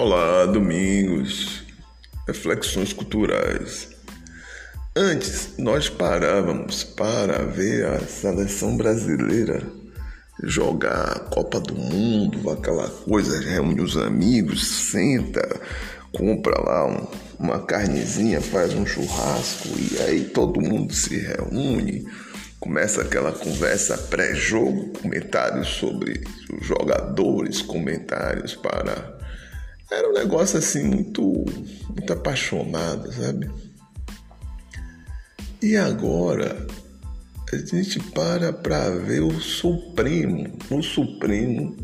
Olá, Domingos. Reflexões culturais. Antes, nós parávamos para ver a seleção brasileira jogar a Copa do Mundo, aquela coisa, reúne os amigos, senta, compra lá um, uma carnezinha, faz um churrasco e aí todo mundo se reúne, começa aquela conversa pré-jogo, comentários sobre os jogadores, comentários para. Era um negócio assim muito, muito apaixonado, sabe? E agora a gente para para ver o Supremo, o Supremo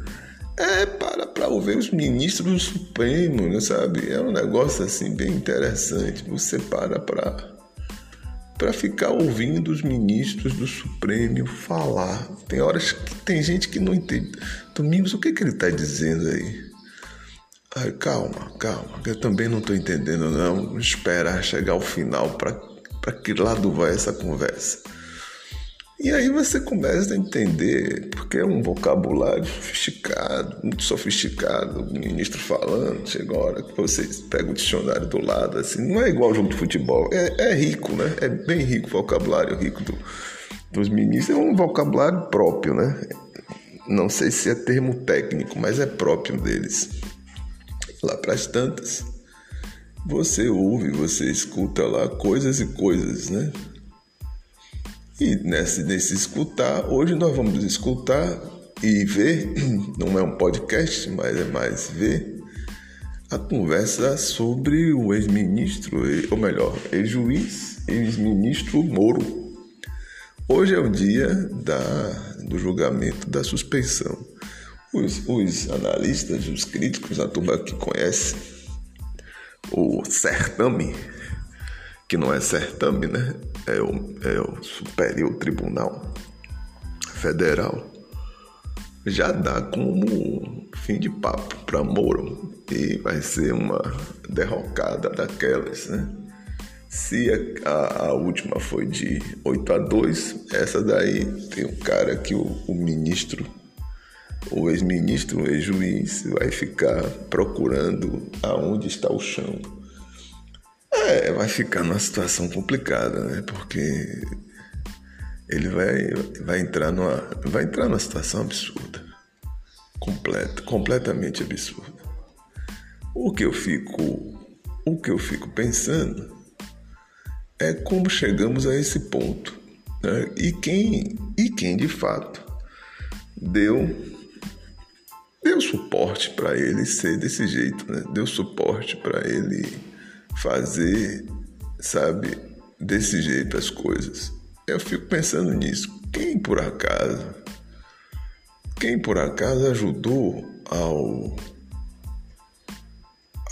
é para para ouvir os ministros do Supremo, né, sabe? É um negócio assim bem interessante. Você para para para ficar ouvindo os ministros do Supremo falar. Tem horas que tem gente que não entende. Domingos, o que, que ele está dizendo aí? Calma, calma, eu também não estou entendendo não. Esperar chegar ao final para que lado vai essa conversa. E aí você começa a entender, porque é um vocabulário sofisticado, muito sofisticado, o ministro falando, chega a hora que você pega o dicionário do lado, assim, não é igual jogo de futebol, é, é rico, né? É bem rico o vocabulário rico do, dos ministros, é um vocabulário próprio, né? Não sei se é termo técnico, mas é próprio deles. Lá para as tantas, você ouve, você escuta lá coisas e coisas, né? E nesse, nesse escutar, hoje nós vamos escutar e ver, não é um podcast, mas é mais ver, a conversa sobre o ex-ministro, ou melhor, ex-juiz, ex-ministro Moro. Hoje é o dia da, do julgamento da suspensão. Os, os analistas, os críticos, a turma que conhece, o certame, que não é certame, né? É o, é o Superior Tribunal Federal, já dá como fim de papo para Moro e vai ser uma derrocada daquelas, né? Se a, a, última foi de 8 a 2, essa daí tem um cara que o, o ministro o ex-ministro, o ex-juiz, vai ficar procurando aonde está o chão. É, vai ficar numa situação complicada, né? Porque ele vai, vai entrar numa vai entrar numa situação absurda, completa, completamente absurda. O que eu fico o que eu fico pensando é como chegamos a esse ponto, né? E quem e quem de fato deu deu suporte para ele ser desse jeito, né? Deu suporte para ele fazer, sabe, desse jeito as coisas. Eu fico pensando nisso. Quem por acaso, quem por acaso ajudou ao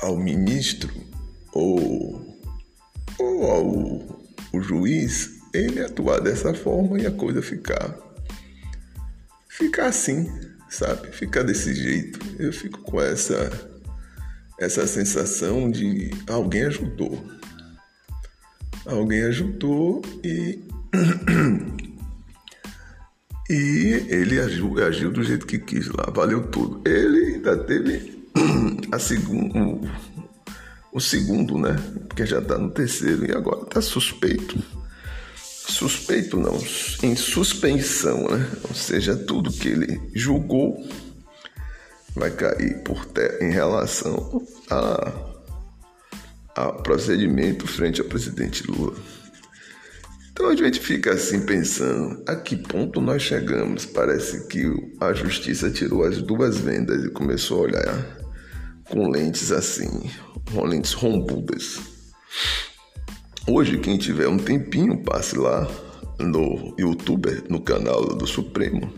ao ministro ou, ou ao o juiz ele atuar dessa forma e a coisa ficar ficar assim sabe? Ficar desse jeito, eu fico com essa essa sensação de alguém ajudou. Alguém ajudou e e ele agiu, agiu do jeito que quis lá, valeu tudo. Ele ainda teve a segundo, o segundo, né? Porque já está no terceiro e agora está suspeito suspeito não, em suspensão, né? Ou seja, tudo que ele julgou vai cair por terra em relação a, a procedimento frente ao presidente Lula. Então a gente fica assim pensando, a que ponto nós chegamos? Parece que a justiça tirou as duas vendas e começou a olhar com lentes assim, com lentes rombudas. Hoje, quem tiver um tempinho, passe lá no YouTube, no canal do Supremo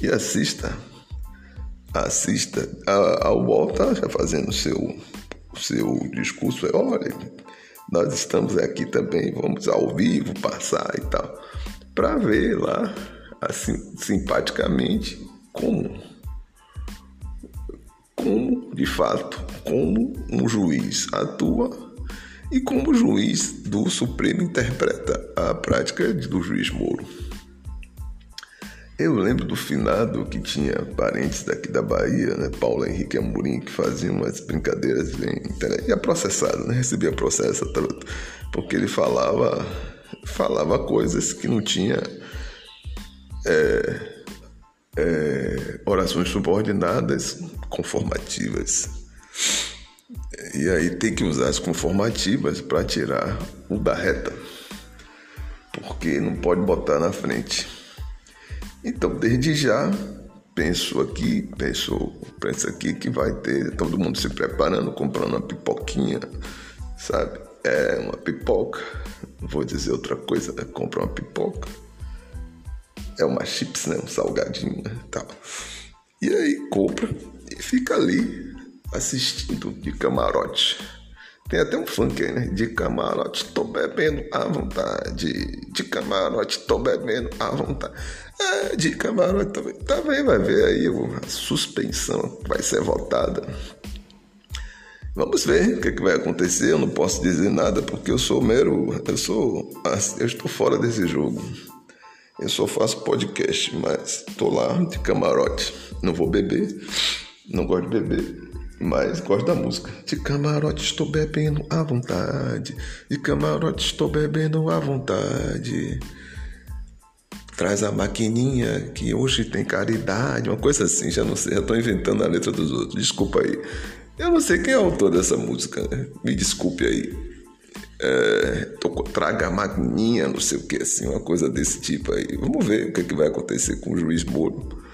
e assista. Assista. A, a UOL tá já fazendo seu, seu discurso. Olha, nós estamos aqui também, vamos ao vivo passar e tal. Para ver lá, assim, simpaticamente, como, como de fato, como um juiz atua e como o juiz do Supremo interpreta a prática do juiz Moro. Eu lembro do finado que tinha parentes daqui da Bahia, né? Paulo Henrique Amorim, que faziam umas brincadeiras interessantes. Ia processado, né? Recebia processo, porque ele falava, falava coisas que não tinha é, é, orações subordinadas conformativas. E aí tem que usar as conformativas para tirar o da reta, porque não pode botar na frente. Então, desde já, penso aqui, penso, penso aqui que vai ter todo mundo se preparando, comprando uma pipoquinha, sabe? É uma pipoca. Vou dizer outra coisa, né? Compra uma pipoca. É uma chips, né? Um salgadinho, né? Tal. E aí compra e fica ali assistindo de camarote. Tem até um funk aí, né? De camarote, tô bebendo à vontade. De camarote, tô bebendo à vontade. É, de camarote também. Também vai ver aí a suspensão vai ser votada. Vamos ver o que, é que vai acontecer. Eu não posso dizer nada porque eu sou mero. Eu sou. Eu estou fora desse jogo. Eu só faço podcast, mas tô lá de camarote. Não vou beber. Não gosto de beber mas gosto da música. De camarote estou bebendo à vontade. De camarote estou bebendo à vontade. Traz a maquininha que hoje tem caridade, uma coisa assim, já não sei, já estou inventando a letra dos outros. Desculpa aí. Eu não sei quem é o autor dessa música, me desculpe aí. É, tô, traga a maquininha, não sei o que, assim, uma coisa desse tipo aí. Vamos ver o que, é que vai acontecer com o juiz Moro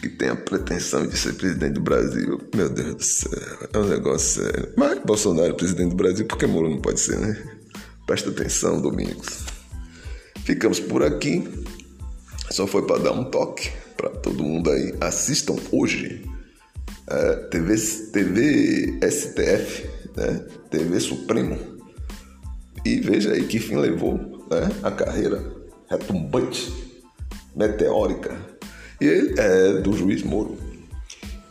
que tem a pretensão de ser presidente do Brasil. Meu Deus do céu, é um negócio sério. Mas Bolsonaro é presidente do Brasil, porque Moro não pode ser, né? Presta atenção, Domingos. Ficamos por aqui. Só foi para dar um toque para todo mundo aí. Assistam hoje é, TV, TV STF, né? TV Supremo. E veja aí que fim levou né? a carreira retumbante, meteórica e ele é do juiz Moro.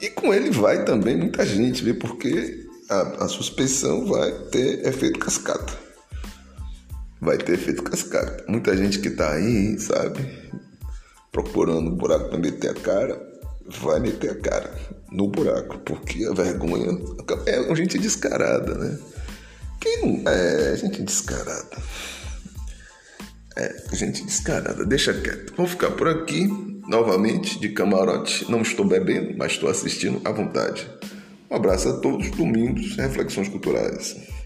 E com ele vai também muita gente, vê porque a, a suspensão vai ter efeito cascata. Vai ter efeito cascata. Muita gente que tá aí, sabe, procurando um buraco para meter a cara, vai meter a cara no buraco, porque a vergonha é gente descarada, né? Quem não é gente descarada? É, gente descarada, deixa quieto. Vamos ficar por aqui, novamente, de camarote. Não estou bebendo, mas estou assistindo à vontade. Um abraço a todos, domingos, reflexões culturais.